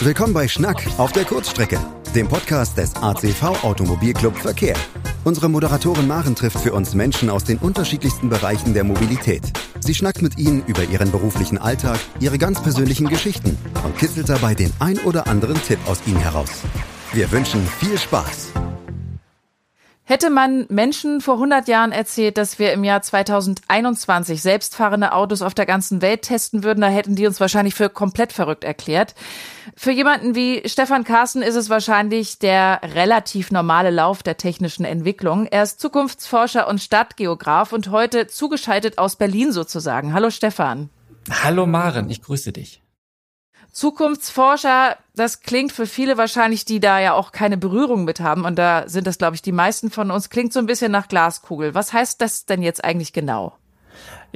Willkommen bei Schnack auf der Kurzstrecke, dem Podcast des ACV Automobilclub Verkehr. Unsere Moderatorin Maren trifft für uns Menschen aus den unterschiedlichsten Bereichen der Mobilität. Sie schnackt mit ihnen über ihren beruflichen Alltag, ihre ganz persönlichen Geschichten und kitzelt dabei den ein oder anderen Tipp aus ihnen heraus. Wir wünschen viel Spaß. Hätte man Menschen vor 100 Jahren erzählt, dass wir im Jahr 2021 selbstfahrende Autos auf der ganzen Welt testen würden, da hätten die uns wahrscheinlich für komplett verrückt erklärt. Für jemanden wie Stefan Carsten ist es wahrscheinlich der relativ normale Lauf der technischen Entwicklung. Er ist Zukunftsforscher und Stadtgeograf und heute zugeschaltet aus Berlin sozusagen. Hallo Stefan. Hallo Maren, ich grüße dich. Zukunftsforscher, das klingt für viele wahrscheinlich, die da ja auch keine Berührung mit haben, und da sind das, glaube ich, die meisten von uns, klingt so ein bisschen nach Glaskugel. Was heißt das denn jetzt eigentlich genau?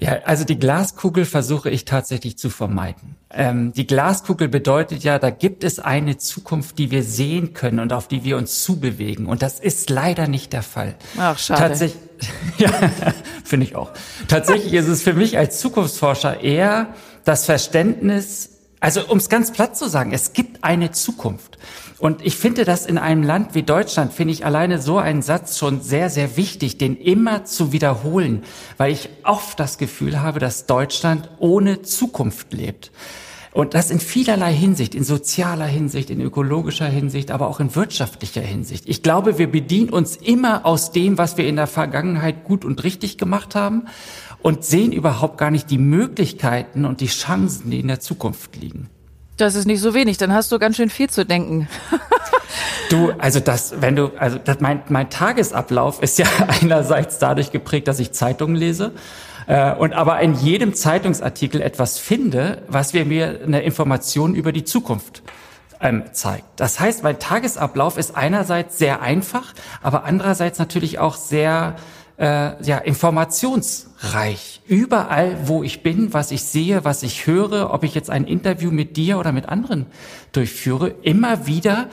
Ja, also die Glaskugel versuche ich tatsächlich zu vermeiden. Ähm, die Glaskugel bedeutet ja, da gibt es eine Zukunft, die wir sehen können und auf die wir uns zubewegen. Und das ist leider nicht der Fall. Ach, schade. Tatsächlich, ja, finde ich auch. Tatsächlich ist es für mich als Zukunftsforscher eher das Verständnis, also um es ganz platt zu sagen, es gibt eine Zukunft. Und ich finde das in einem Land wie Deutschland, finde ich alleine so einen Satz schon sehr, sehr wichtig, den immer zu wiederholen, weil ich oft das Gefühl habe, dass Deutschland ohne Zukunft lebt. Und das in vielerlei Hinsicht, in sozialer Hinsicht, in ökologischer Hinsicht, aber auch in wirtschaftlicher Hinsicht. Ich glaube, wir bedienen uns immer aus dem, was wir in der Vergangenheit gut und richtig gemacht haben und sehen überhaupt gar nicht die Möglichkeiten und die Chancen, die in der Zukunft liegen. Das ist nicht so wenig, dann hast du ganz schön viel zu denken. Du, also das, wenn du, also das, mein, mein Tagesablauf ist ja einerseits dadurch geprägt, dass ich Zeitungen lese äh, und aber in jedem Zeitungsartikel etwas finde, was wir mir eine Information über die Zukunft ähm, zeigt. Das heißt, mein Tagesablauf ist einerseits sehr einfach, aber andererseits natürlich auch sehr äh, ja, informationsreich. Überall, wo ich bin, was ich sehe, was ich höre, ob ich jetzt ein Interview mit dir oder mit anderen durchführe, immer wieder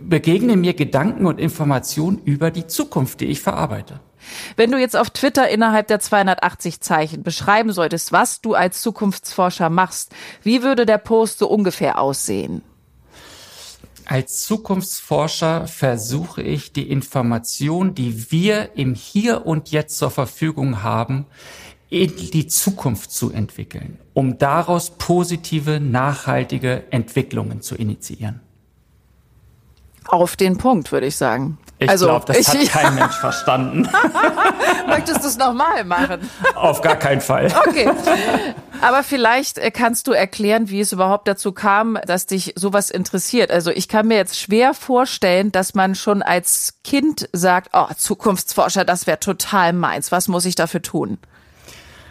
begegnen mir Gedanken und Informationen über die Zukunft, die ich verarbeite. Wenn du jetzt auf Twitter innerhalb der 280 Zeichen beschreiben solltest, was du als Zukunftsforscher machst, wie würde der Post so ungefähr aussehen? Als Zukunftsforscher versuche ich, die Information, die wir im Hier und Jetzt zur Verfügung haben, in die Zukunft zu entwickeln, um daraus positive, nachhaltige Entwicklungen zu initiieren. Auf den Punkt, würde ich sagen. Ich also, glaube, das ich, hat kein Mensch verstanden. Möchtest du es nochmal machen? Auf gar keinen Fall. Okay. Aber vielleicht äh, kannst du erklären, wie es überhaupt dazu kam, dass dich sowas interessiert. Also ich kann mir jetzt schwer vorstellen, dass man schon als Kind sagt, oh, Zukunftsforscher, das wäre total meins. Was muss ich dafür tun?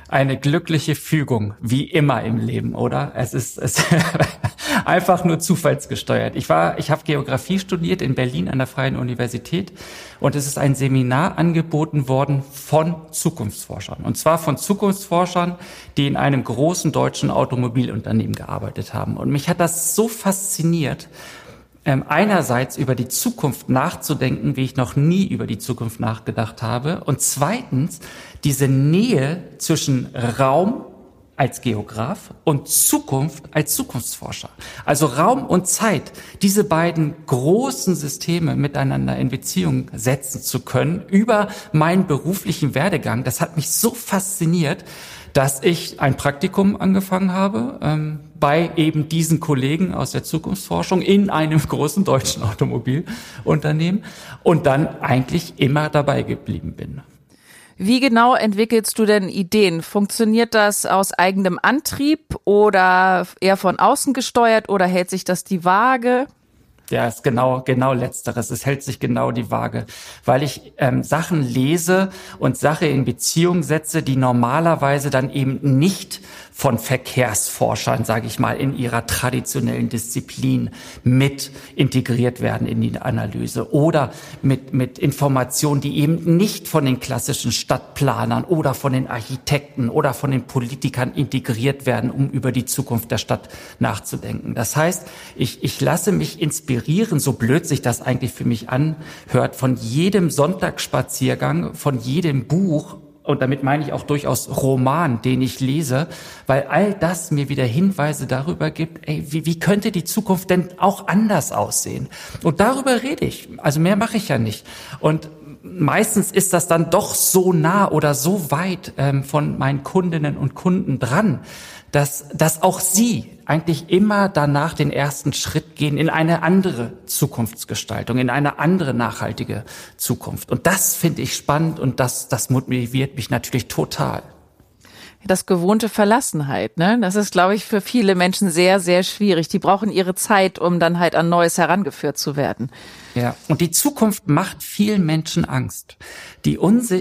Eine glückliche Fügung, wie immer im Leben, oder? Es ist, es einfach nur zufallsgesteuert. Ich war, ich habe Geografie studiert in Berlin an der Freien Universität und es ist ein Seminar angeboten worden von Zukunftsforschern. Und zwar von Zukunftsforschern, die in einem großen deutschen Automobilunternehmen gearbeitet haben. Und mich hat das so fasziniert, ähm, einerseits über die Zukunft nachzudenken, wie ich noch nie über die Zukunft nachgedacht habe. Und zweitens diese Nähe zwischen Raum als Geograf und Zukunft als Zukunftsforscher. Also Raum und Zeit, diese beiden großen Systeme miteinander in Beziehung setzen zu können über meinen beruflichen Werdegang, das hat mich so fasziniert, dass ich ein Praktikum angefangen habe ähm, bei eben diesen Kollegen aus der Zukunftsforschung in einem großen deutschen Automobilunternehmen und dann eigentlich immer dabei geblieben bin. Wie genau entwickelst du denn Ideen? Funktioniert das aus eigenem Antrieb oder eher von außen gesteuert oder hält sich das die Waage? Ja, ist genau, genau letzteres. Es hält sich genau die Waage, weil ich ähm, Sachen lese und Sache in Beziehung setze, die normalerweise dann eben nicht von Verkehrsforschern, sage ich mal, in ihrer traditionellen Disziplin mit integriert werden in die Analyse oder mit, mit Informationen, die eben nicht von den klassischen Stadtplanern oder von den Architekten oder von den Politikern integriert werden, um über die Zukunft der Stadt nachzudenken. Das heißt, ich, ich lasse mich inspirieren, so blöd sich das eigentlich für mich anhört, von jedem Sonntagsspaziergang, von jedem Buch und damit meine ich auch durchaus Roman, den ich lese, weil all das mir wieder Hinweise darüber gibt, ey, wie, wie könnte die Zukunft denn auch anders aussehen? Und darüber rede ich. Also mehr mache ich ja nicht. Und meistens ist das dann doch so nah oder so weit ähm, von meinen Kundinnen und Kunden dran, dass, dass auch sie eigentlich immer danach den ersten Schritt gehen in eine andere Zukunftsgestaltung, in eine andere nachhaltige Zukunft. Und das finde ich spannend und das, das motiviert mich natürlich total das gewohnte Verlassenheit. Ne? Das ist, glaube ich, für viele Menschen sehr, sehr schwierig. Die brauchen ihre Zeit, um dann halt an Neues herangeführt zu werden. Ja, und die Zukunft macht vielen Menschen Angst. Die,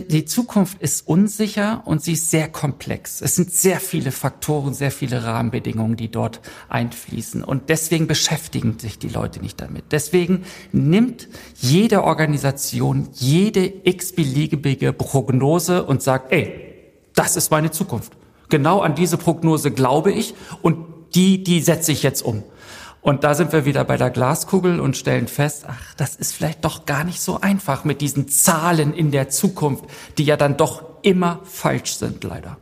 die Zukunft ist unsicher und sie ist sehr komplex. Es sind sehr viele Faktoren, sehr viele Rahmenbedingungen, die dort einfließen. Und deswegen beschäftigen sich die Leute nicht damit. Deswegen nimmt jede Organisation jede x-beliebige Prognose und sagt, ey, das ist meine Zukunft. Genau an diese Prognose glaube ich und die, die setze ich jetzt um. Und da sind wir wieder bei der Glaskugel und stellen fest, ach, das ist vielleicht doch gar nicht so einfach mit diesen Zahlen in der Zukunft, die ja dann doch immer falsch sind, leider.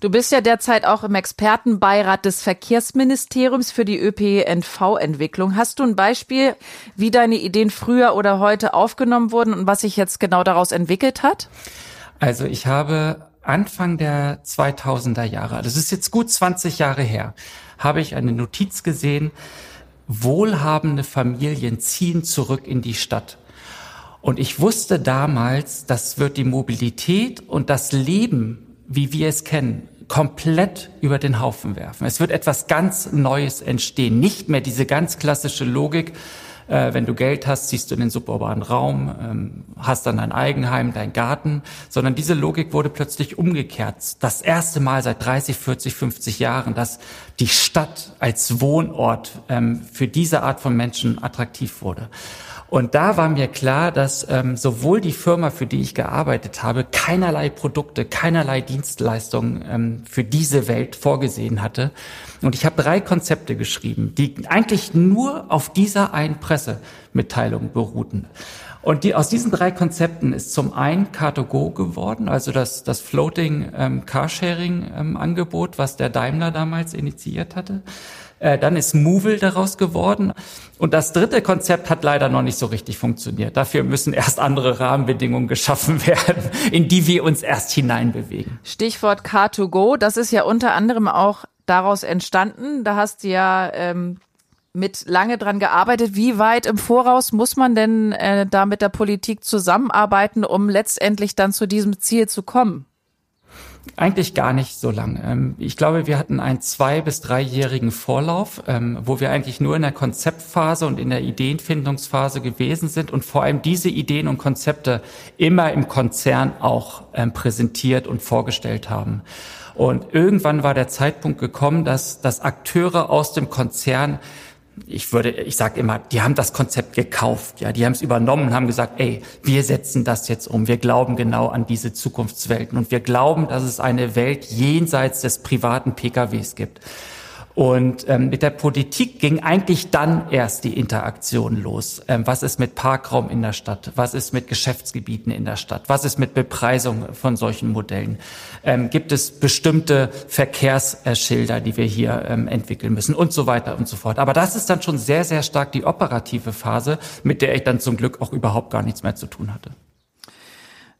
Du bist ja derzeit auch im Expertenbeirat des Verkehrsministeriums für die ÖPNV-Entwicklung. Hast du ein Beispiel, wie deine Ideen früher oder heute aufgenommen wurden und was sich jetzt genau daraus entwickelt hat? Also ich habe Anfang der 2000er Jahre, das ist jetzt gut 20 Jahre her, habe ich eine Notiz gesehen, wohlhabende Familien ziehen zurück in die Stadt. Und ich wusste damals, das wird die Mobilität und das Leben, wie wir es kennen, komplett über den Haufen werfen. Es wird etwas ganz Neues entstehen. Nicht mehr diese ganz klassische Logik, äh, wenn du Geld hast, ziehst du in den suburbanen Raum, ähm, hast dann dein Eigenheim, dein Garten, sondern diese Logik wurde plötzlich umgekehrt. Das erste Mal seit 30, 40, 50 Jahren, dass die Stadt als Wohnort ähm, für diese Art von Menschen attraktiv wurde. Und da war mir klar, dass ähm, sowohl die Firma, für die ich gearbeitet habe, keinerlei Produkte, keinerlei Dienstleistungen ähm, für diese Welt vorgesehen hatte. Und ich habe drei Konzepte geschrieben, die eigentlich nur auf dieser einen Pressemitteilung beruhten. Und die, aus diesen drei Konzepten ist zum einen Car2Go geworden, also das, das Floating ähm, Carsharing ähm, was der Daimler damals initiiert hatte. Äh, dann ist Movil daraus geworden. Und das dritte Konzept hat leider noch nicht so richtig funktioniert. Dafür müssen erst andere Rahmenbedingungen geschaffen werden, in die wir uns erst hineinbewegen. Stichwort Car2Go, das ist ja unter anderem auch daraus entstanden. Da hast du ja ähm, mit lange dran gearbeitet. Wie weit im Voraus muss man denn äh, da mit der Politik zusammenarbeiten, um letztendlich dann zu diesem Ziel zu kommen? Eigentlich gar nicht so lang. Ähm, ich glaube, wir hatten einen zwei- bis dreijährigen Vorlauf, ähm, wo wir eigentlich nur in der Konzeptphase und in der Ideenfindungsphase gewesen sind und vor allem diese Ideen und Konzepte immer im Konzern auch ähm, präsentiert und vorgestellt haben. Und irgendwann war der Zeitpunkt gekommen, dass, dass Akteure aus dem Konzern ich würde, ich sage immer, die haben das Konzept gekauft, ja, die haben es übernommen, haben gesagt, ey, wir setzen das jetzt um, wir glauben genau an diese Zukunftswelten. Und wir glauben, dass es eine Welt jenseits des privaten PKWs gibt. Und ähm, mit der Politik ging eigentlich dann erst die Interaktion los. Ähm, was ist mit Parkraum in der Stadt? Was ist mit Geschäftsgebieten in der Stadt? Was ist mit Bepreisung von solchen Modellen? Ähm, gibt es bestimmte Verkehrsschilder, die wir hier ähm, entwickeln müssen und so weiter und so fort. Aber das ist dann schon sehr, sehr stark die operative Phase, mit der ich dann zum Glück auch überhaupt gar nichts mehr zu tun hatte.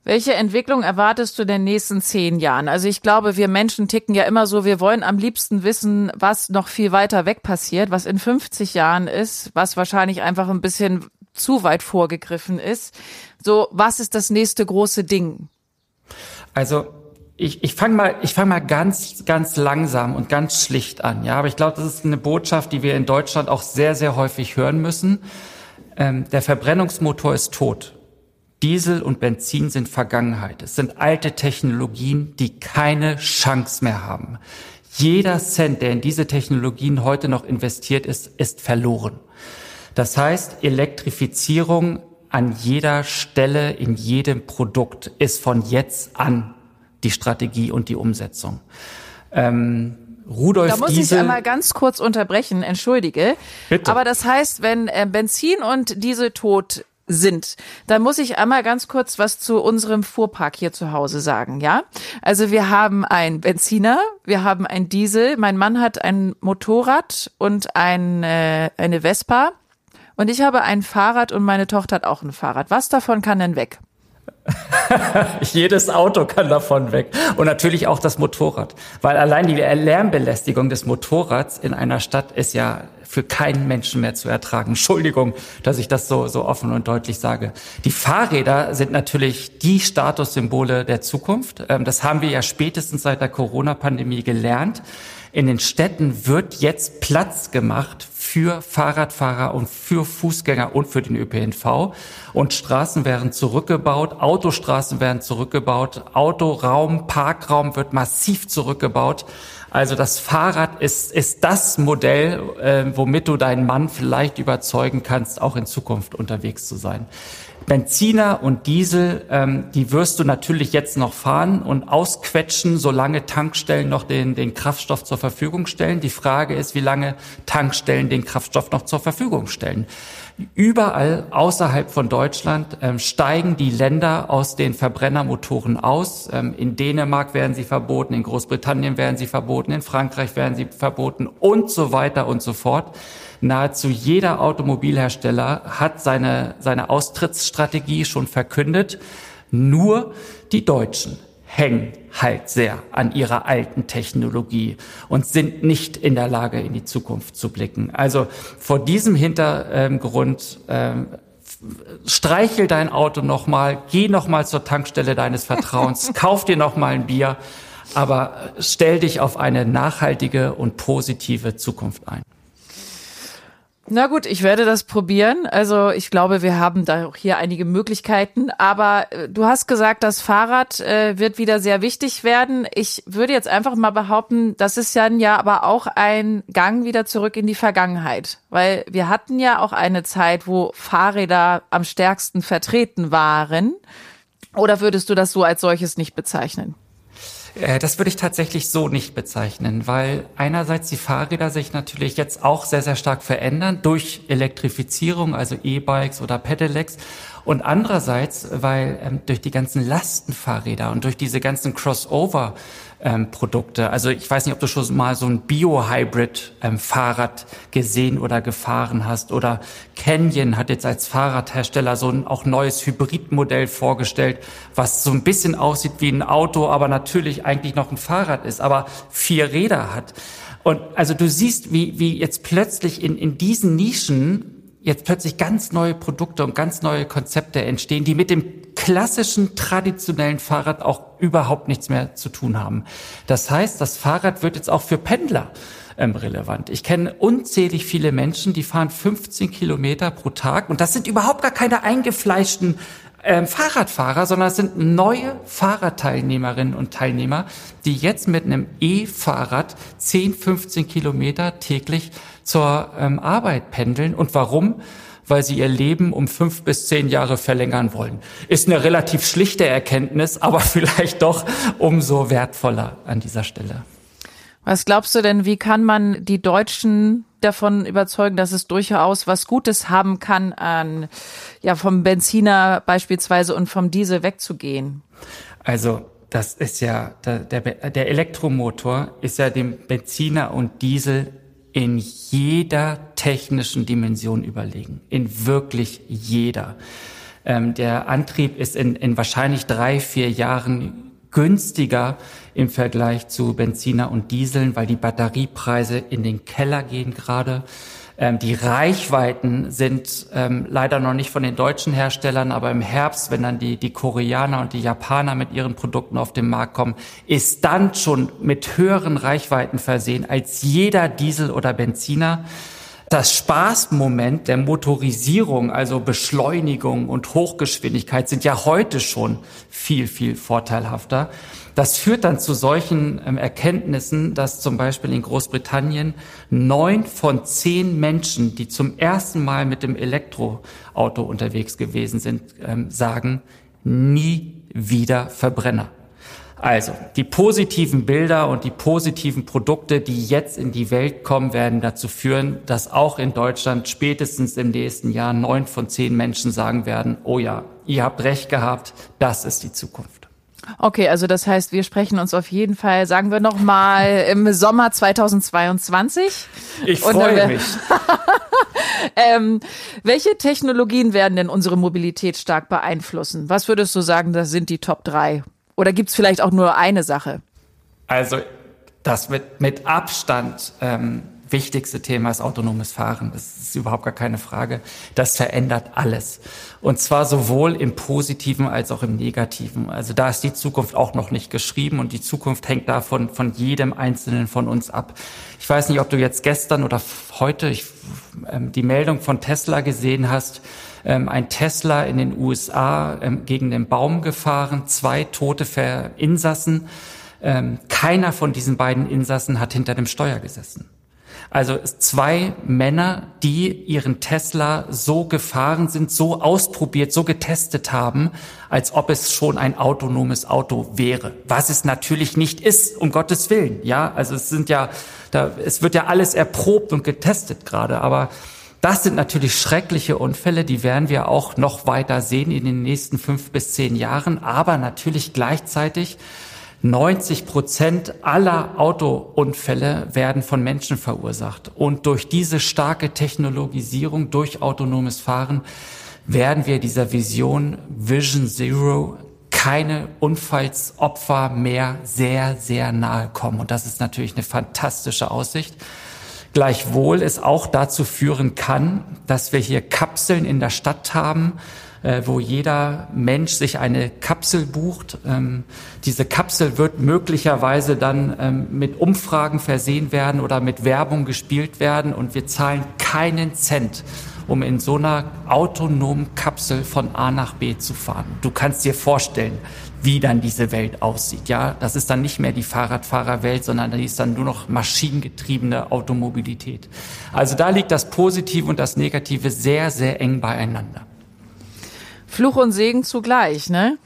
Welche Entwicklung erwartest du in den nächsten zehn Jahren? Also ich glaube, wir Menschen ticken ja immer so, wir wollen am liebsten wissen, was noch viel weiter weg passiert, was in 50 Jahren ist, was wahrscheinlich einfach ein bisschen zu weit vorgegriffen ist. So, was ist das nächste große Ding? Also ich, ich fange mal, ich fang mal ganz, ganz langsam und ganz schlicht an. Ja, aber ich glaube, das ist eine Botschaft, die wir in Deutschland auch sehr, sehr häufig hören müssen. Ähm, der Verbrennungsmotor ist tot. Diesel und Benzin sind Vergangenheit. Es sind alte Technologien, die keine Chance mehr haben. Jeder Cent, der in diese Technologien heute noch investiert ist, ist verloren. Das heißt, Elektrifizierung an jeder Stelle, in jedem Produkt ist von jetzt an die Strategie und die Umsetzung. Ähm, Rudolf da muss Diesel. ich einmal ganz kurz unterbrechen, entschuldige. Bitte. Aber das heißt, wenn äh, Benzin und Diesel tot sind. Da muss ich einmal ganz kurz was zu unserem Fuhrpark hier zu Hause sagen, ja? Also wir haben ein Benziner, wir haben ein Diesel, mein Mann hat ein Motorrad und ein, äh, eine Vespa und ich habe ein Fahrrad und meine Tochter hat auch ein Fahrrad. Was davon kann denn weg? Jedes Auto kann davon weg. Und natürlich auch das Motorrad. Weil allein die Lärmbelästigung des Motorrads in einer Stadt ist ja für keinen Menschen mehr zu ertragen. Entschuldigung, dass ich das so, so offen und deutlich sage. Die Fahrräder sind natürlich die Statussymbole der Zukunft. Ähm, das haben wir ja spätestens seit der Corona-Pandemie gelernt. In den Städten wird jetzt Platz gemacht für Fahrradfahrer und für Fußgänger und für den ÖPNV. Und Straßen werden zurückgebaut, Autostraßen werden zurückgebaut, Autoraum, Parkraum wird massiv zurückgebaut. Also das Fahrrad ist, ist das Modell, äh, womit du deinen Mann vielleicht überzeugen kannst, auch in Zukunft unterwegs zu sein. Benziner und Diesel, ähm, die wirst du natürlich jetzt noch fahren und ausquetschen, solange Tankstellen noch den, den Kraftstoff zur Verfügung stellen. Die Frage ist, wie lange Tankstellen den Kraftstoff noch zur Verfügung stellen. Überall außerhalb von Deutschland ähm, steigen die Länder aus den Verbrennermotoren aus. Ähm, in Dänemark werden sie verboten, in Großbritannien werden sie verboten, in Frankreich werden sie verboten und so weiter und so fort. Nahezu jeder Automobilhersteller hat seine, seine Austrittsstrategie schon verkündet. Nur die Deutschen hängen halt sehr an ihrer alten Technologie und sind nicht in der Lage, in die Zukunft zu blicken. Also vor diesem Hintergrund ähm, streichel dein Auto nochmal, geh nochmal zur Tankstelle deines Vertrauens, kauf dir nochmal ein Bier, aber stell dich auf eine nachhaltige und positive Zukunft ein. Na gut, ich werde das probieren. Also ich glaube, wir haben da auch hier einige Möglichkeiten. Aber äh, du hast gesagt, das Fahrrad äh, wird wieder sehr wichtig werden. Ich würde jetzt einfach mal behaupten, das ist ja, ja aber auch ein Gang wieder zurück in die Vergangenheit. Weil wir hatten ja auch eine Zeit, wo Fahrräder am stärksten vertreten waren. Oder würdest du das so als solches nicht bezeichnen? Äh, das würde ich tatsächlich so nicht bezeichnen, weil einerseits die Fahrräder sich natürlich jetzt auch sehr, sehr stark verändern durch Elektrifizierung, also E-Bikes oder Pedelecs. Und andererseits, weil ähm, durch die ganzen Lastenfahrräder und durch diese ganzen Crossover ähm, Produkte. Also ich weiß nicht, ob du schon mal so ein Bio-Hybrid-Fahrrad ähm, gesehen oder gefahren hast. Oder Canyon hat jetzt als Fahrradhersteller so ein auch neues Hybridmodell vorgestellt, was so ein bisschen aussieht wie ein Auto, aber natürlich eigentlich noch ein Fahrrad ist, aber vier Räder hat. Und also du siehst, wie, wie jetzt plötzlich in, in diesen Nischen jetzt plötzlich ganz neue Produkte und ganz neue Konzepte entstehen, die mit dem klassischen, traditionellen Fahrrad auch überhaupt nichts mehr zu tun haben. Das heißt, das Fahrrad wird jetzt auch für Pendler ähm, relevant. Ich kenne unzählig viele Menschen, die fahren 15 Kilometer pro Tag und das sind überhaupt gar keine eingefleischten ähm, Fahrradfahrer, sondern es sind neue Fahrradteilnehmerinnen und Teilnehmer, die jetzt mit einem E-Fahrrad 10, 15 Kilometer täglich zur ähm, Arbeit pendeln. Und warum? Weil sie ihr Leben um fünf bis zehn Jahre verlängern wollen. Ist eine relativ schlichte Erkenntnis, aber vielleicht doch umso wertvoller an dieser Stelle. Was glaubst du denn, wie kann man die Deutschen davon überzeugen, dass es durchaus was Gutes haben kann, an, ja, vom Benziner beispielsweise und vom Diesel wegzugehen? Also, das ist ja, der, der, Elektromotor ist ja dem Benziner und Diesel in jeder technischen Dimension überlegen. In wirklich jeder. Ähm, der Antrieb ist in, in wahrscheinlich drei, vier Jahren günstiger im Vergleich zu Benziner und Dieseln, weil die Batteriepreise in den Keller gehen gerade. Ähm, die Reichweiten sind ähm, leider noch nicht von den deutschen Herstellern, aber im Herbst, wenn dann die, die Koreaner und die Japaner mit ihren Produkten auf den Markt kommen, ist dann schon mit höheren Reichweiten versehen als jeder Diesel oder Benziner. Das Spaßmoment der Motorisierung, also Beschleunigung und Hochgeschwindigkeit, sind ja heute schon viel, viel vorteilhafter. Das führt dann zu solchen ähm, Erkenntnissen, dass zum Beispiel in Großbritannien neun von zehn Menschen, die zum ersten Mal mit dem Elektroauto unterwegs gewesen sind, ähm, sagen, nie wieder Verbrenner. Also, die positiven Bilder und die positiven Produkte, die jetzt in die Welt kommen, werden dazu führen, dass auch in Deutschland spätestens im nächsten Jahr neun von zehn Menschen sagen werden, oh ja, ihr habt recht gehabt, das ist die Zukunft. Okay, also das heißt, wir sprechen uns auf jeden Fall, sagen wir noch mal im Sommer 2022. Ich freue mich. ähm, welche Technologien werden denn unsere Mobilität stark beeinflussen? Was würdest du sagen, das sind die Top drei? Oder gibt es vielleicht auch nur eine Sache? Also das mit, mit Abstand ähm, wichtigste Thema ist autonomes Fahren. Das ist überhaupt gar keine Frage. Das verändert alles. Und zwar sowohl im Positiven als auch im Negativen. Also da ist die Zukunft auch noch nicht geschrieben und die Zukunft hängt davon von jedem Einzelnen von uns ab. Ich weiß nicht, ob du jetzt gestern oder heute ich, ähm, die Meldung von Tesla gesehen hast. Ähm, ein Tesla in den USA ähm, gegen den Baum gefahren, zwei tote Insassen. Ähm, keiner von diesen beiden Insassen hat hinter dem Steuer gesessen. Also zwei Männer, die ihren Tesla so gefahren sind, so ausprobiert, so getestet haben, als ob es schon ein autonomes Auto wäre. Was es natürlich nicht ist, um Gottes Willen. Ja, also es sind ja, da, es wird ja alles erprobt und getestet gerade, aber das sind natürlich schreckliche Unfälle, die werden wir auch noch weiter sehen in den nächsten fünf bis zehn Jahren, aber natürlich gleichzeitig 90 Prozent aller Autounfälle werden von Menschen verursacht. Und durch diese starke Technologisierung, durch autonomes Fahren, werden wir dieser Vision Vision Zero keine Unfallsopfer mehr sehr, sehr nahe kommen. Und das ist natürlich eine fantastische Aussicht. Gleichwohl es auch dazu führen kann, dass wir hier Kapseln in der Stadt haben, äh, wo jeder Mensch sich eine Kapsel bucht. Ähm, diese Kapsel wird möglicherweise dann ähm, mit Umfragen versehen werden oder mit Werbung gespielt werden und wir zahlen keinen Cent um in so einer autonomen Kapsel von A nach B zu fahren. Du kannst dir vorstellen, wie dann diese Welt aussieht. Ja, das ist dann nicht mehr die Fahrradfahrerwelt, sondern die ist dann nur noch maschinengetriebene Automobilität. Also da liegt das Positive und das Negative sehr, sehr eng beieinander. Fluch und Segen zugleich, ne?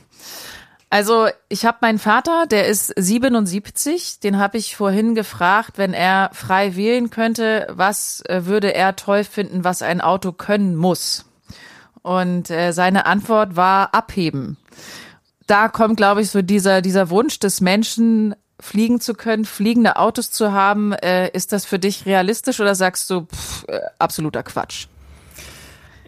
Also ich habe meinen Vater, der ist 77, den habe ich vorhin gefragt, wenn er frei wählen könnte, was äh, würde er toll finden, was ein Auto können muss. Und äh, seine Antwort war abheben. Da kommt, glaube ich, so dieser, dieser Wunsch des Menschen, fliegen zu können, fliegende Autos zu haben. Äh, ist das für dich realistisch oder sagst du pff, äh, absoluter Quatsch?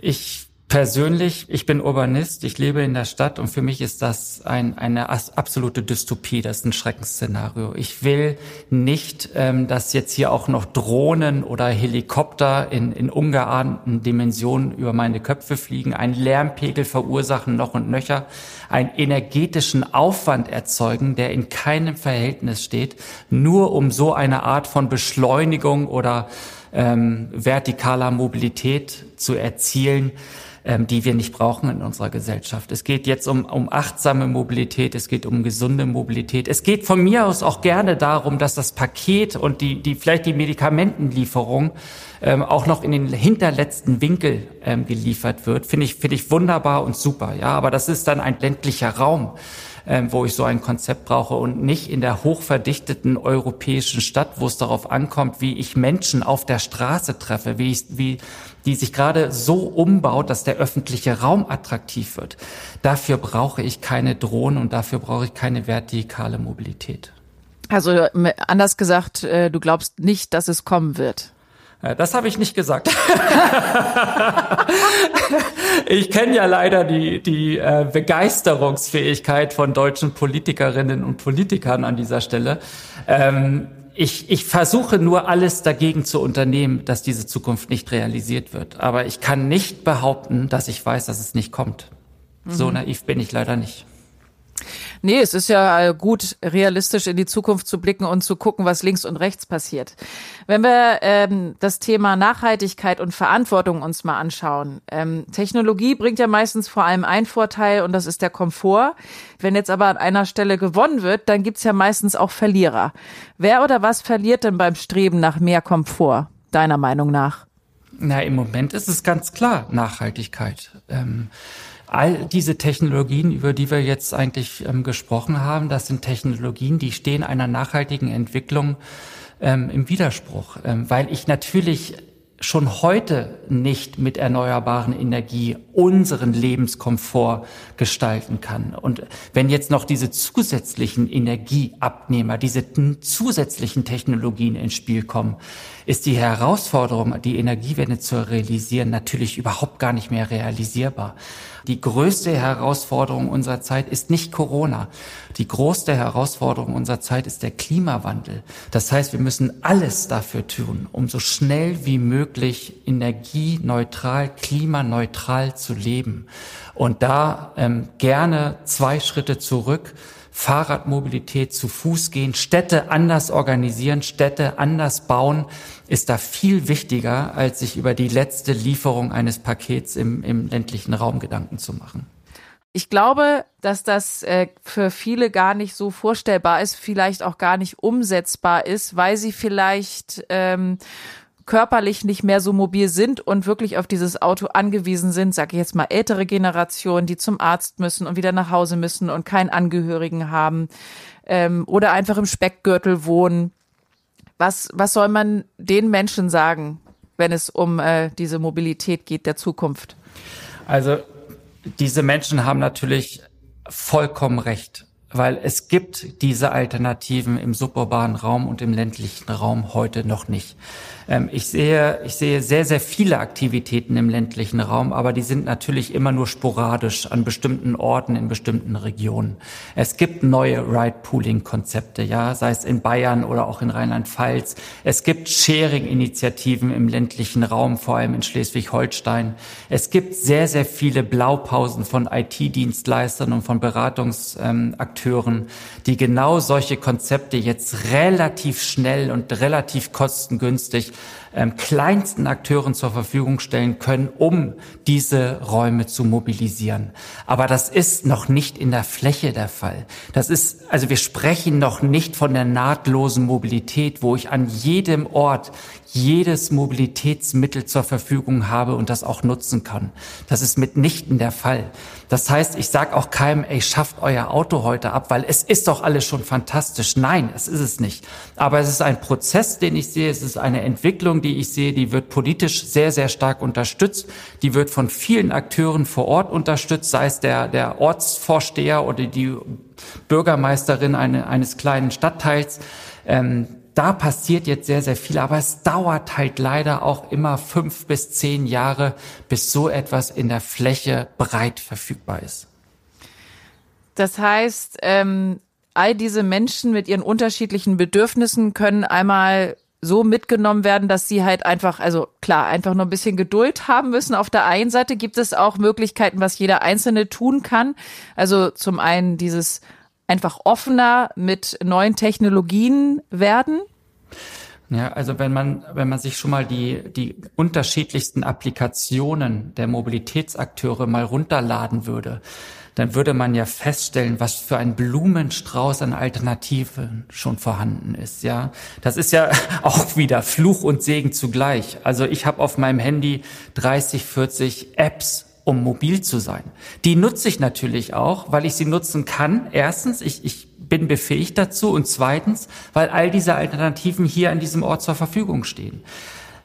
Ich Persönlich, ich bin Urbanist, ich lebe in der Stadt und für mich ist das ein, eine absolute Dystopie, das ist ein Schreckensszenario. Ich will nicht, ähm, dass jetzt hier auch noch Drohnen oder Helikopter in, in ungeahnten Dimensionen über meine Köpfe fliegen, einen Lärmpegel verursachen noch und nöcher, einen energetischen Aufwand erzeugen, der in keinem Verhältnis steht, nur um so eine Art von Beschleunigung oder ähm, vertikaler Mobilität zu erzielen, ähm, die wir nicht brauchen in unserer Gesellschaft. Es geht jetzt um, um achtsame Mobilität, es geht um gesunde Mobilität. Es geht von mir aus auch gerne darum, dass das Paket und die, die vielleicht die Medikamentenlieferung ähm, auch noch in den hinterletzten Winkel ähm, geliefert wird. Finde ich, finde ich wunderbar und super. Ja, aber das ist dann ein ländlicher Raum ähm, wo ich so ein Konzept brauche und nicht in der hochverdichteten europäischen Stadt, wo es darauf ankommt, wie ich Menschen auf der Straße treffe, wie, ich, wie die sich gerade so umbaut, dass der öffentliche Raum attraktiv wird. Dafür brauche ich keine Drohnen und dafür brauche ich keine vertikale Mobilität. Also anders gesagt, äh, du glaubst nicht, dass es kommen wird. Das habe ich nicht gesagt. ich kenne ja leider die, die äh, Begeisterungsfähigkeit von deutschen Politikerinnen und Politikern an dieser Stelle. Ähm, ich, ich versuche nur alles dagegen zu unternehmen, dass diese Zukunft nicht realisiert wird. Aber ich kann nicht behaupten, dass ich weiß, dass es nicht kommt. Mhm. So naiv bin ich leider nicht. Nee, es ist ja äh, gut, realistisch in die Zukunft zu blicken und zu gucken, was links und rechts passiert. Wenn wir ähm, das Thema Nachhaltigkeit und Verantwortung uns mal anschauen. Ähm, Technologie bringt ja meistens vor allem einen Vorteil und das ist der Komfort. Wenn jetzt aber an einer Stelle gewonnen wird, dann gibt's ja meistens auch Verlierer. Wer oder was verliert denn beim Streben nach mehr Komfort, deiner Meinung nach? Na, im Moment ist es ganz klar Nachhaltigkeit. Ähm all diese Technologien, über die wir jetzt eigentlich ähm, gesprochen haben, das sind Technologien, die stehen einer nachhaltigen Entwicklung ähm, im Widerspruch, ähm, weil ich natürlich schon heute nicht mit erneuerbaren Energie unseren Lebenskomfort gestalten kann. Und wenn jetzt noch diese zusätzlichen Energieabnehmer, diese zusätzlichen Technologien ins Spiel kommen, ist die Herausforderung, die Energiewende zu realisieren, natürlich überhaupt gar nicht mehr realisierbar. Die größte Herausforderung unserer Zeit ist nicht Corona. Die größte Herausforderung unserer Zeit ist der Klimawandel. Das heißt, wir müssen alles dafür tun, um so schnell wie möglich energieneutral, klimaneutral zu leben. Und da ähm, gerne zwei Schritte zurück Fahrradmobilität, zu Fuß gehen, Städte anders organisieren, Städte anders bauen, ist da viel wichtiger, als sich über die letzte Lieferung eines Pakets im, im ländlichen Raum Gedanken zu machen. Ich glaube, dass das äh, für viele gar nicht so vorstellbar ist, vielleicht auch gar nicht umsetzbar ist, weil sie vielleicht ähm, körperlich nicht mehr so mobil sind und wirklich auf dieses Auto angewiesen sind, sage ich jetzt mal ältere Generationen, die zum Arzt müssen und wieder nach Hause müssen und keinen Angehörigen haben ähm, oder einfach im Speckgürtel wohnen. Was, was soll man den Menschen sagen, wenn es um äh, diese Mobilität geht der Zukunft? Also diese Menschen haben natürlich vollkommen recht weil es gibt diese Alternativen im suburbanen Raum und im ländlichen Raum heute noch nicht. Ähm, ich sehe, ich sehe sehr, sehr viele Aktivitäten im ländlichen Raum, aber die sind natürlich immer nur sporadisch an bestimmten Orten in bestimmten Regionen. Es gibt neue Ride-Pooling-Konzepte, ja, sei es in Bayern oder auch in Rheinland-Pfalz. Es gibt Sharing-Initiativen im ländlichen Raum, vor allem in Schleswig-Holstein. Es gibt sehr, sehr viele Blaupausen von IT-Dienstleistern und von Beratungsakteuren, die genau solche Konzepte jetzt relativ schnell und relativ kostengünstig ähm, kleinsten Akteuren zur Verfügung stellen können, um diese Räume zu mobilisieren. Aber das ist noch nicht in der Fläche der Fall. Das ist, also wir sprechen noch nicht von der nahtlosen Mobilität, wo ich an jedem Ort jedes Mobilitätsmittel zur Verfügung habe und das auch nutzen kann. Das ist mitnichten der Fall. Das heißt, ich sage auch keinem, ey, schafft euer Auto heute ab, weil es ist doch alles schon fantastisch. Nein, es ist es nicht. Aber es ist ein Prozess, den ich sehe. Es ist eine Entwicklung, die ich sehe, die wird politisch sehr, sehr stark unterstützt. Die wird von vielen Akteuren vor Ort unterstützt, sei es der, der Ortsvorsteher oder die Bürgermeisterin eine, eines kleinen Stadtteils. Ähm, da passiert jetzt sehr, sehr viel, aber es dauert halt leider auch immer fünf bis zehn Jahre, bis so etwas in der Fläche breit verfügbar ist. Das heißt, ähm, all diese Menschen mit ihren unterschiedlichen Bedürfnissen können einmal so mitgenommen werden, dass sie halt einfach, also klar, einfach nur ein bisschen Geduld haben müssen. Auf der einen Seite gibt es auch Möglichkeiten, was jeder Einzelne tun kann. Also zum einen dieses einfach offener mit neuen Technologien werden? Ja, also wenn man, wenn man sich schon mal die, die unterschiedlichsten Applikationen der Mobilitätsakteure mal runterladen würde, dann würde man ja feststellen, was für ein Blumenstrauß an Alternativen schon vorhanden ist. Ja, das ist ja auch wieder Fluch und Segen zugleich. Also ich habe auf meinem Handy 30, 40 Apps um mobil zu sein. Die nutze ich natürlich auch, weil ich sie nutzen kann. Erstens, ich, ich bin befähigt dazu und zweitens, weil all diese Alternativen hier an diesem Ort zur Verfügung stehen.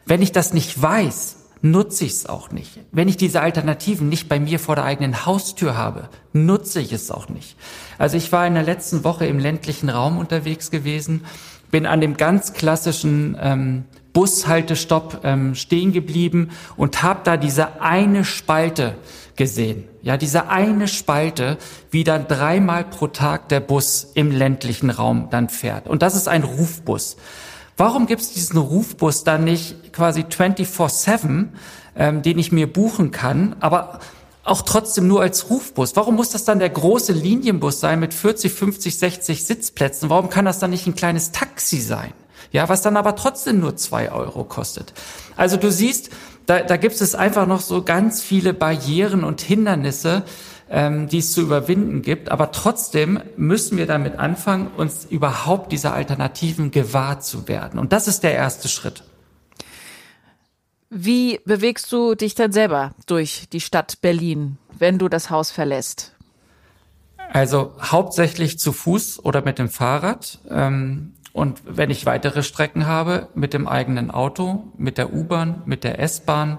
Wenn ich das nicht weiß, nutze ich es auch nicht. Wenn ich diese Alternativen nicht bei mir vor der eigenen Haustür habe, nutze ich es auch nicht. Also ich war in der letzten Woche im ländlichen Raum unterwegs gewesen, bin an dem ganz klassischen ähm, Bushaltestopp ähm, stehen geblieben und habe da diese eine Spalte gesehen. Ja, diese eine Spalte, wie dann dreimal pro Tag der Bus im ländlichen Raum dann fährt. Und das ist ein Rufbus. Warum gibt es diesen Rufbus dann nicht quasi 24-7, ähm, den ich mir buchen kann, aber auch trotzdem nur als Rufbus? Warum muss das dann der große Linienbus sein mit 40, 50, 60 Sitzplätzen? Warum kann das dann nicht ein kleines Taxi sein? Ja, was dann aber trotzdem nur zwei Euro kostet. Also du siehst, da, da gibt es einfach noch so ganz viele Barrieren und Hindernisse, ähm, die es zu überwinden gibt. Aber trotzdem müssen wir damit anfangen, uns überhaupt dieser Alternativen gewahr zu werden. Und das ist der erste Schritt. Wie bewegst du dich denn selber durch die Stadt Berlin, wenn du das Haus verlässt? Also hauptsächlich zu Fuß oder mit dem Fahrrad. Ähm, und wenn ich weitere Strecken habe, mit dem eigenen Auto, mit der U-Bahn, mit der S-Bahn,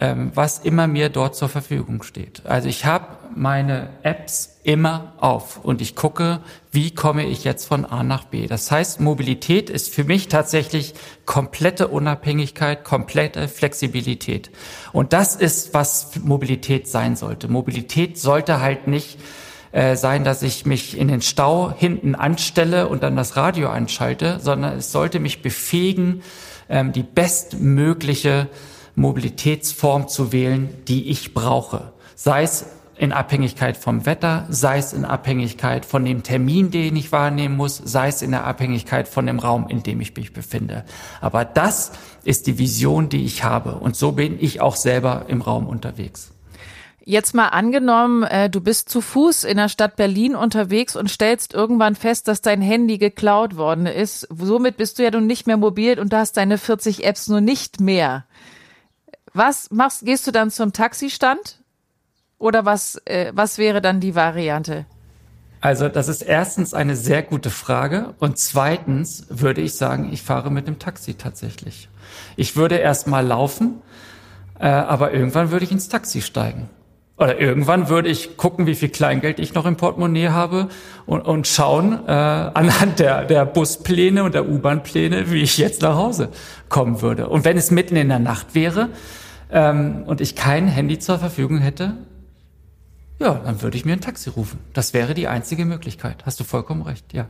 ähm, was immer mir dort zur Verfügung steht. Also ich habe meine Apps immer auf und ich gucke, wie komme ich jetzt von A nach B. Das heißt, Mobilität ist für mich tatsächlich komplette Unabhängigkeit, komplette Flexibilität. Und das ist, was Mobilität sein sollte. Mobilität sollte halt nicht äh, sein, dass ich mich in den Stau hinten anstelle und dann das Radio anschalte, sondern es sollte mich befähigen, ähm, die bestmögliche Mobilitätsform zu wählen, die ich brauche. Sei es in Abhängigkeit vom Wetter, sei es in Abhängigkeit von dem Termin, den ich wahrnehmen muss, sei es in der Abhängigkeit von dem Raum, in dem ich mich befinde. Aber das ist die Vision, die ich habe. Und so bin ich auch selber im Raum unterwegs. Jetzt mal angenommen, äh, du bist zu Fuß in der Stadt Berlin unterwegs und stellst irgendwann fest, dass dein Handy geklaut worden ist. Somit bist du ja nun nicht mehr mobil und du hast deine 40 Apps nur nicht mehr. Was machst, gehst du dann zum Taxistand? Oder was, äh, was wäre dann die Variante? Also das ist erstens eine sehr gute Frage und zweitens würde ich sagen, ich fahre mit dem Taxi tatsächlich. Ich würde erst mal laufen, äh, aber irgendwann würde ich ins Taxi steigen. Oder irgendwann würde ich gucken, wie viel Kleingeld ich noch im Portemonnaie habe und, und schauen äh, anhand der, der Buspläne und der U-Bahn-Pläne, wie ich jetzt nach Hause kommen würde. Und wenn es mitten in der Nacht wäre ähm, und ich kein Handy zur Verfügung hätte, ja, dann würde ich mir ein Taxi rufen. Das wäre die einzige Möglichkeit. Hast du vollkommen recht, ja.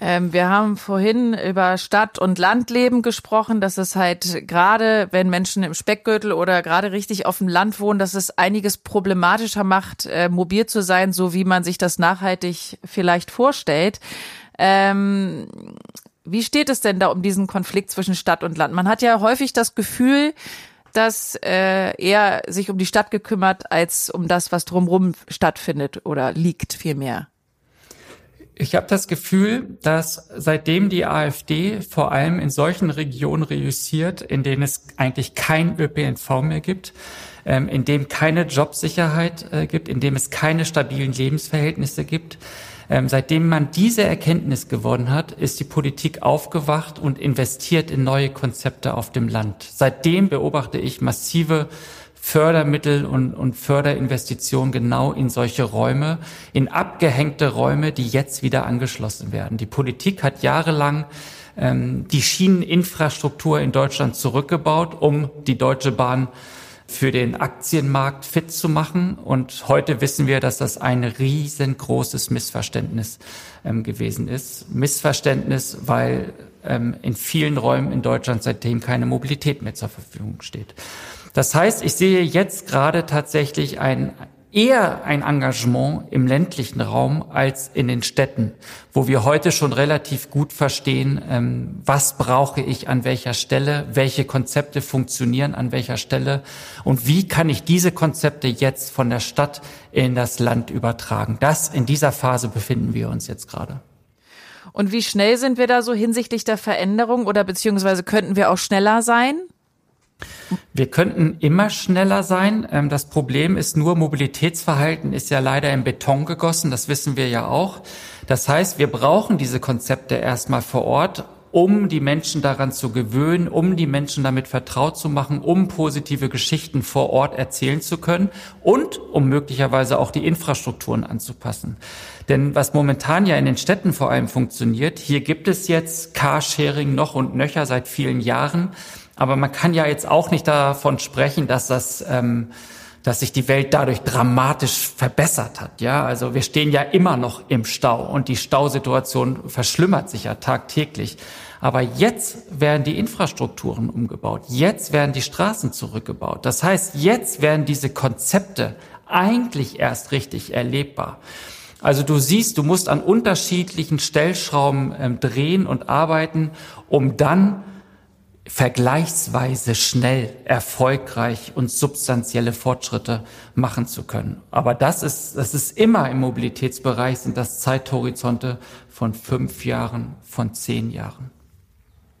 Ähm, wir haben vorhin über Stadt- und Landleben gesprochen, dass es halt gerade, wenn Menschen im Speckgürtel oder gerade richtig auf dem Land wohnen, dass es einiges problematischer macht, äh, mobil zu sein, so wie man sich das nachhaltig vielleicht vorstellt. Ähm, wie steht es denn da um diesen Konflikt zwischen Stadt und Land? Man hat ja häufig das Gefühl, dass äh, er sich um die Stadt gekümmert als um das, was drumherum stattfindet oder liegt vielmehr. Ich habe das Gefühl, dass seitdem die AfD vor allem in solchen Regionen reüssiert, in denen es eigentlich kein ÖPNV mehr gibt, ähm, in dem keine Jobsicherheit äh, gibt, in dem es keine stabilen Lebensverhältnisse gibt, ähm, seitdem man diese Erkenntnis gewonnen hat, ist die Politik aufgewacht und investiert in neue Konzepte auf dem Land. Seitdem beobachte ich massive Fördermittel und, und Förderinvestitionen genau in solche Räume, in abgehängte Räume, die jetzt wieder angeschlossen werden. Die Politik hat jahrelang ähm, die Schieneninfrastruktur in Deutschland zurückgebaut, um die Deutsche Bahn für den Aktienmarkt fit zu machen. Und heute wissen wir, dass das ein riesengroßes Missverständnis ähm, gewesen ist. Missverständnis, weil ähm, in vielen Räumen in Deutschland seitdem keine Mobilität mehr zur Verfügung steht. Das heißt, ich sehe jetzt gerade tatsächlich ein, eher ein Engagement im ländlichen Raum als in den Städten, wo wir heute schon relativ gut verstehen, ähm, was brauche ich an welcher Stelle, welche Konzepte funktionieren an welcher Stelle und wie kann ich diese Konzepte jetzt von der Stadt in das Land übertragen. Das in dieser Phase befinden wir uns jetzt gerade. Und wie schnell sind wir da so hinsichtlich der Veränderung oder beziehungsweise könnten wir auch schneller sein? Wir könnten immer schneller sein. Ähm, das Problem ist nur, Mobilitätsverhalten ist ja leider in Beton gegossen. Das wissen wir ja auch. Das heißt, wir brauchen diese Konzepte erstmal vor Ort, um die Menschen daran zu gewöhnen, um die Menschen damit vertraut zu machen, um positive Geschichten vor Ort erzählen zu können und um möglicherweise auch die Infrastrukturen anzupassen. Denn was momentan ja in den Städten vor allem funktioniert, hier gibt es jetzt Carsharing noch und nöcher seit vielen Jahren. Aber man kann ja jetzt auch nicht davon sprechen, dass das, ähm, dass sich die Welt dadurch dramatisch verbessert hat. Ja, also wir stehen ja immer noch im Stau und die Stausituation verschlimmert sich ja tagtäglich. Aber jetzt werden die Infrastrukturen umgebaut. Jetzt werden die Straßen zurückgebaut. Das heißt, jetzt werden diese Konzepte eigentlich erst richtig erlebbar. Also du siehst, du musst an unterschiedlichen Stellschrauben ähm, drehen und arbeiten, um dann vergleichsweise schnell, erfolgreich und substanzielle Fortschritte machen zu können. Aber das ist, das ist immer im Mobilitätsbereich, sind das Zeithorizonte von fünf Jahren, von zehn Jahren.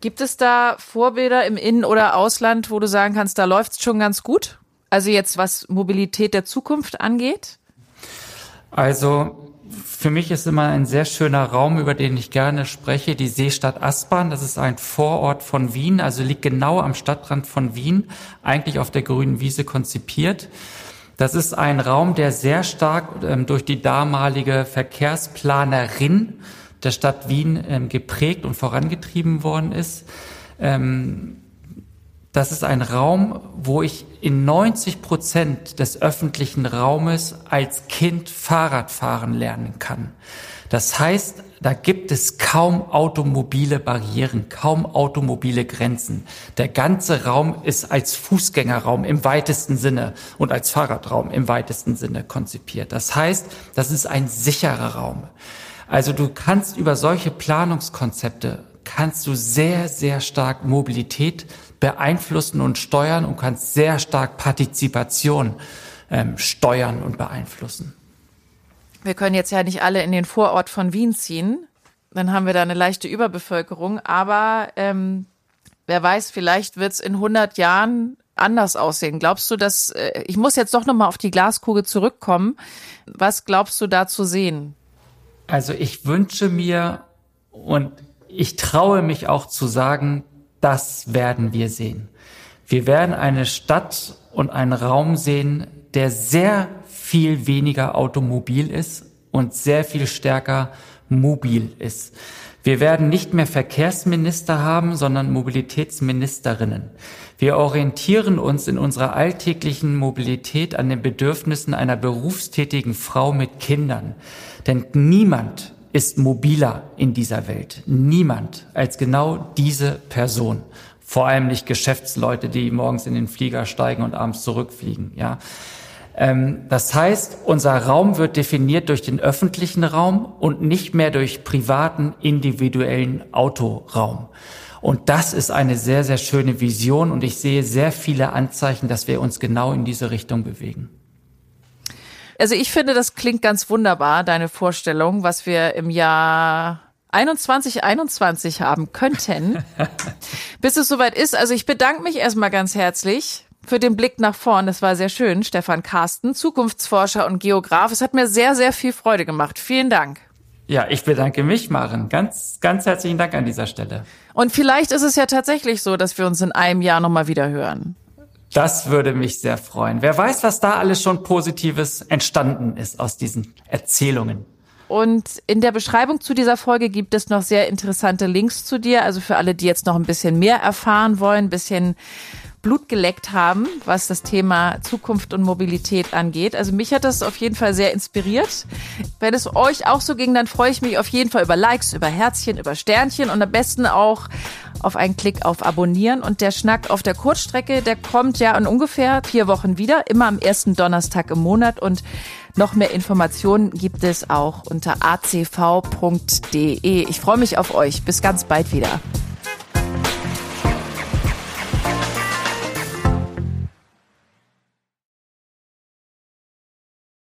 Gibt es da Vorbilder im In- oder Ausland, wo du sagen kannst, da läuft es schon ganz gut? Also jetzt was Mobilität der Zukunft angeht? Also für mich ist immer ein sehr schöner Raum, über den ich gerne spreche, die Seestadt Aspern. Das ist ein Vorort von Wien, also liegt genau am Stadtrand von Wien, eigentlich auf der grünen Wiese konzipiert. Das ist ein Raum, der sehr stark ähm, durch die damalige Verkehrsplanerin der Stadt Wien ähm, geprägt und vorangetrieben worden ist. Ähm, das ist ein Raum, wo ich in 90 Prozent des öffentlichen Raumes als Kind Fahrrad fahren lernen kann. Das heißt, da gibt es kaum automobile Barrieren, kaum automobile Grenzen. Der ganze Raum ist als Fußgängerraum im weitesten Sinne und als Fahrradraum im weitesten Sinne konzipiert. Das heißt, das ist ein sicherer Raum. Also du kannst über solche Planungskonzepte kannst du sehr, sehr stark Mobilität beeinflussen und steuern und kannst sehr stark Partizipation ähm, steuern und beeinflussen. Wir können jetzt ja nicht alle in den Vorort von Wien ziehen. Dann haben wir da eine leichte Überbevölkerung. Aber ähm, wer weiß, vielleicht wird es in 100 Jahren anders aussehen. Glaubst du, dass äh, ich muss jetzt doch noch mal auf die Glaskugel zurückkommen? Was glaubst du da zu sehen? Also ich wünsche mir und ich traue mich auch zu sagen, das werden wir sehen. Wir werden eine Stadt und einen Raum sehen, der sehr viel weniger automobil ist und sehr viel stärker mobil ist. Wir werden nicht mehr Verkehrsminister haben, sondern Mobilitätsministerinnen. Wir orientieren uns in unserer alltäglichen Mobilität an den Bedürfnissen einer berufstätigen Frau mit Kindern. Denn niemand ist mobiler in dieser Welt. Niemand als genau diese Person. Vor allem nicht Geschäftsleute, die morgens in den Flieger steigen und abends zurückfliegen, ja. Ähm, das heißt, unser Raum wird definiert durch den öffentlichen Raum und nicht mehr durch privaten, individuellen Autoraum. Und das ist eine sehr, sehr schöne Vision und ich sehe sehr viele Anzeichen, dass wir uns genau in diese Richtung bewegen. Also ich finde, das klingt ganz wunderbar, deine Vorstellung, was wir im Jahr 21, 21 haben könnten, bis es soweit ist. Also ich bedanke mich erstmal ganz herzlich für den Blick nach vorn. Das war sehr schön, Stefan Carsten, Zukunftsforscher und Geograf. Es hat mir sehr, sehr viel Freude gemacht. Vielen Dank. Ja, ich bedanke mich, Maren. Ganz, ganz herzlichen Dank an dieser Stelle. Und vielleicht ist es ja tatsächlich so, dass wir uns in einem Jahr nochmal wieder hören. Das würde mich sehr freuen. Wer weiß, was da alles schon Positives entstanden ist aus diesen Erzählungen. Und in der Beschreibung zu dieser Folge gibt es noch sehr interessante Links zu dir. Also für alle, die jetzt noch ein bisschen mehr erfahren wollen, ein bisschen Blut geleckt haben, was das Thema Zukunft und Mobilität angeht. Also mich hat das auf jeden Fall sehr inspiriert. Wenn es euch auch so ging, dann freue ich mich auf jeden Fall über Likes, über Herzchen, über Sternchen und am besten auch auf einen Klick auf Abonnieren. Und der Schnack auf der Kurzstrecke, der kommt ja in ungefähr vier Wochen wieder, immer am ersten Donnerstag im Monat. Und noch mehr Informationen gibt es auch unter acv.de. Ich freue mich auf euch. Bis ganz bald wieder.